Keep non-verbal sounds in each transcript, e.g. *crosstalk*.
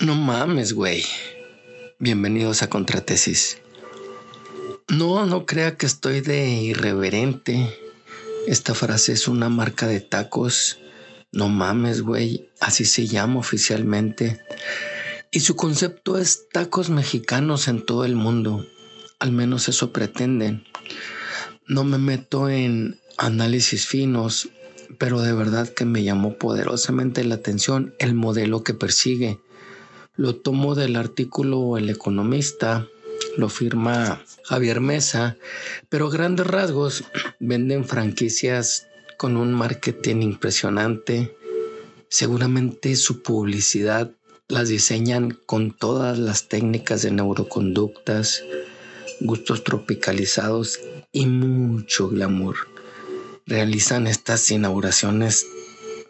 No mames, güey. Bienvenidos a Contratesis. No, no crea que estoy de irreverente. Esta frase es una marca de tacos. No mames, güey. Así se llama oficialmente. Y su concepto es tacos mexicanos en todo el mundo. Al menos eso pretenden. No me meto en análisis finos, pero de verdad que me llamó poderosamente la atención el modelo que persigue lo tomo del artículo El Economista, lo firma Javier Mesa, pero grandes rasgos *clears throat* venden franquicias con un marketing impresionante. Seguramente su publicidad las diseñan con todas las técnicas de neuroconductas, gustos tropicalizados y mucho glamour. Realizan estas inauguraciones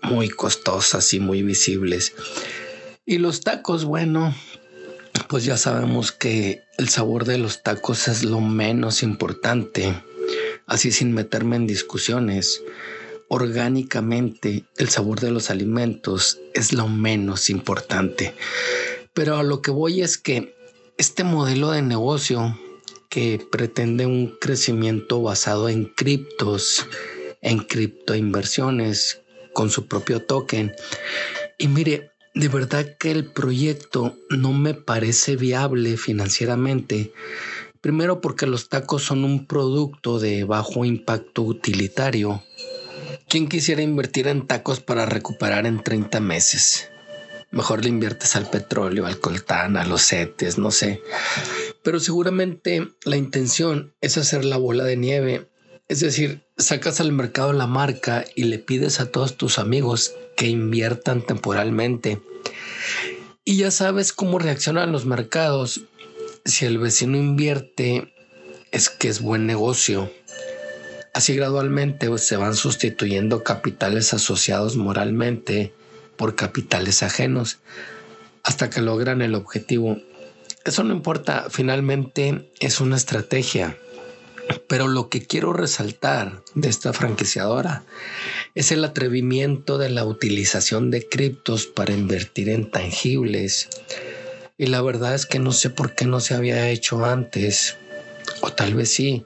muy costosas y muy visibles y los tacos, bueno, pues ya sabemos que el sabor de los tacos es lo menos importante. Así sin meterme en discusiones, orgánicamente el sabor de los alimentos es lo menos importante. Pero a lo que voy es que este modelo de negocio que pretende un crecimiento basado en criptos, en criptoinversiones, con su propio token. Y mire, de verdad que el proyecto no me parece viable financieramente. Primero porque los tacos son un producto de bajo impacto utilitario. ¿Quién quisiera invertir en tacos para recuperar en 30 meses? Mejor le inviertes al petróleo, al coltán, a los setes, no sé. Pero seguramente la intención es hacer la bola de nieve es decir, sacas al mercado la marca y le pides a todos tus amigos que inviertan temporalmente. Y ya sabes cómo reaccionan los mercados. Si el vecino invierte, es que es buen negocio. Así gradualmente se van sustituyendo capitales asociados moralmente por capitales ajenos hasta que logran el objetivo. Eso no importa, finalmente es una estrategia. Pero lo que quiero resaltar de esta franquiciadora es el atrevimiento de la utilización de criptos para invertir en tangibles. Y la verdad es que no sé por qué no se había hecho antes. O tal vez sí,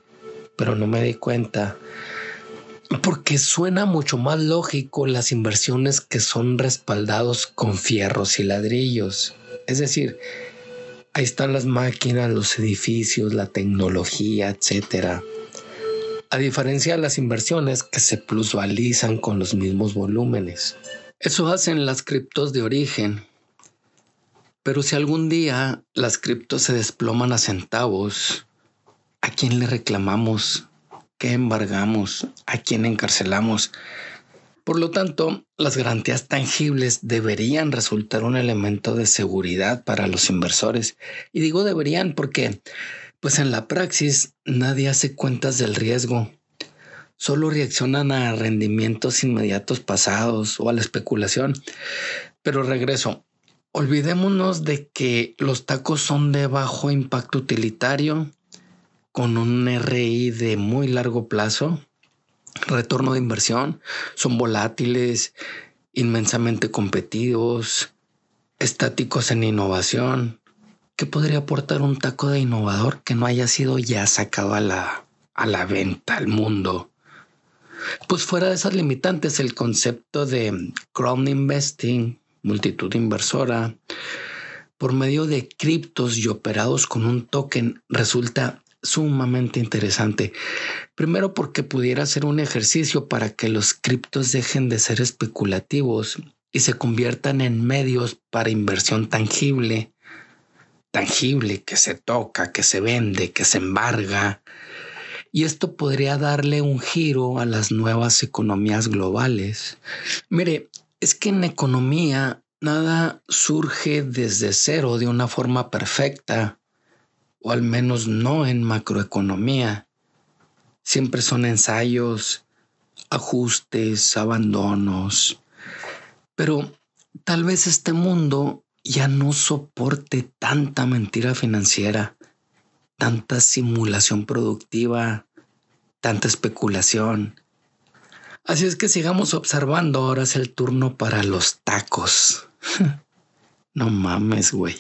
pero no me di cuenta. Porque suena mucho más lógico las inversiones que son respaldados con fierros y ladrillos. Es decir, Ahí están las máquinas, los edificios, la tecnología, etcétera. A diferencia de las inversiones que se plusvalizan con los mismos volúmenes. Eso hacen las criptos de origen. Pero si algún día las criptos se desploman a centavos, ¿a quién le reclamamos? ¿Qué embargamos? ¿A quién encarcelamos? Por lo tanto, las garantías tangibles deberían resultar un elemento de seguridad para los inversores. Y digo deberían porque, pues en la praxis, nadie hace cuentas del riesgo. Solo reaccionan a rendimientos inmediatos pasados o a la especulación. Pero regreso, olvidémonos de que los tacos son de bajo impacto utilitario, con un RI de muy largo plazo retorno de inversión, son volátiles, inmensamente competidos, estáticos en innovación. ¿Qué podría aportar un taco de innovador que no haya sido ya sacado a la, a la venta al mundo? Pues fuera de esas limitantes, el concepto de crowd investing, multitud inversora, por medio de criptos y operados con un token, resulta sumamente interesante. Primero porque pudiera ser un ejercicio para que los criptos dejen de ser especulativos y se conviertan en medios para inversión tangible, tangible que se toca, que se vende, que se embarga. Y esto podría darle un giro a las nuevas economías globales. Mire, es que en economía nada surge desde cero de una forma perfecta o al menos no en macroeconomía. Siempre son ensayos, ajustes, abandonos. Pero tal vez este mundo ya no soporte tanta mentira financiera, tanta simulación productiva, tanta especulación. Así es que sigamos observando, ahora es el turno para los tacos. *laughs* No mames, güey.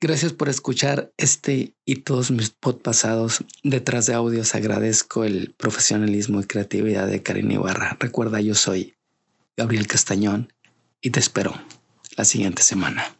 Gracias por escuchar este y todos mis pod pasados. Detrás de audios agradezco el profesionalismo y creatividad de Karin Ibarra. Recuerda, yo soy Gabriel Castañón y te espero la siguiente semana.